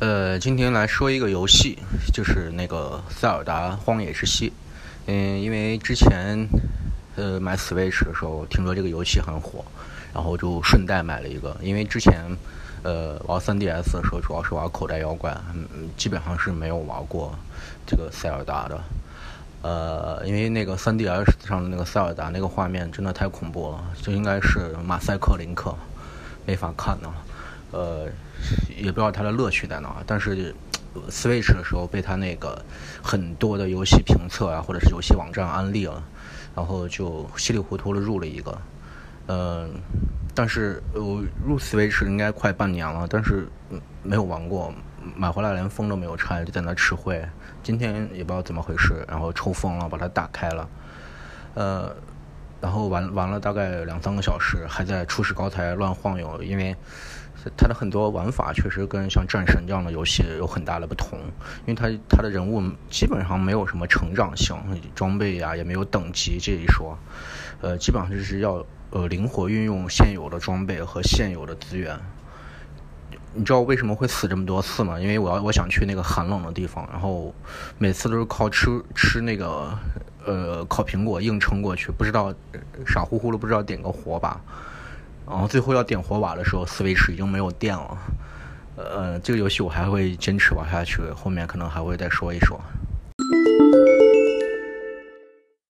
呃，今天来说一个游戏，就是那个《塞尔达：荒野之息》。嗯，因为之前呃买 Switch 的时候听说这个游戏很火，然后就顺带买了一个。因为之前呃玩 3DS 的时候主要是玩口袋妖怪，嗯，基本上是没有玩过这个塞尔达的。呃，因为那个 3DS 上的那个塞尔达那个画面真的太恐怖了，就应该是马赛克林克，没法看呢。呃，也不知道它的乐趣在哪，但是 Switch 的时候被它那个很多的游戏评测啊，或者是游戏网站安利了，然后就稀里糊涂的入了一个。嗯，但是我入 Switch 应该快半年了，但是没有玩过，买回来连封都没有拆，就在那吃灰。今天也不知道怎么回事，然后抽风了，把它打开了，呃，然后玩玩了大概两三个小时，还在初始高台乱晃悠，因为。它的很多玩法确实跟像战神这样的游戏有很大的不同，因为它它的人物基本上没有什么成长性，装备呀也没有等级这一说，呃，基本上就是要呃灵活运用现有的装备和现有的资源。你知道为什么会死这么多次吗？因为我要我想去那个寒冷的地方，然后每次都是靠吃吃那个呃烤苹果硬撑过去，不知道傻乎乎的不知道点个火把。然后最后要点火把的时候，Switch 已经没有电了。呃，这个游戏我还会坚持玩下去，后面可能还会再说一说。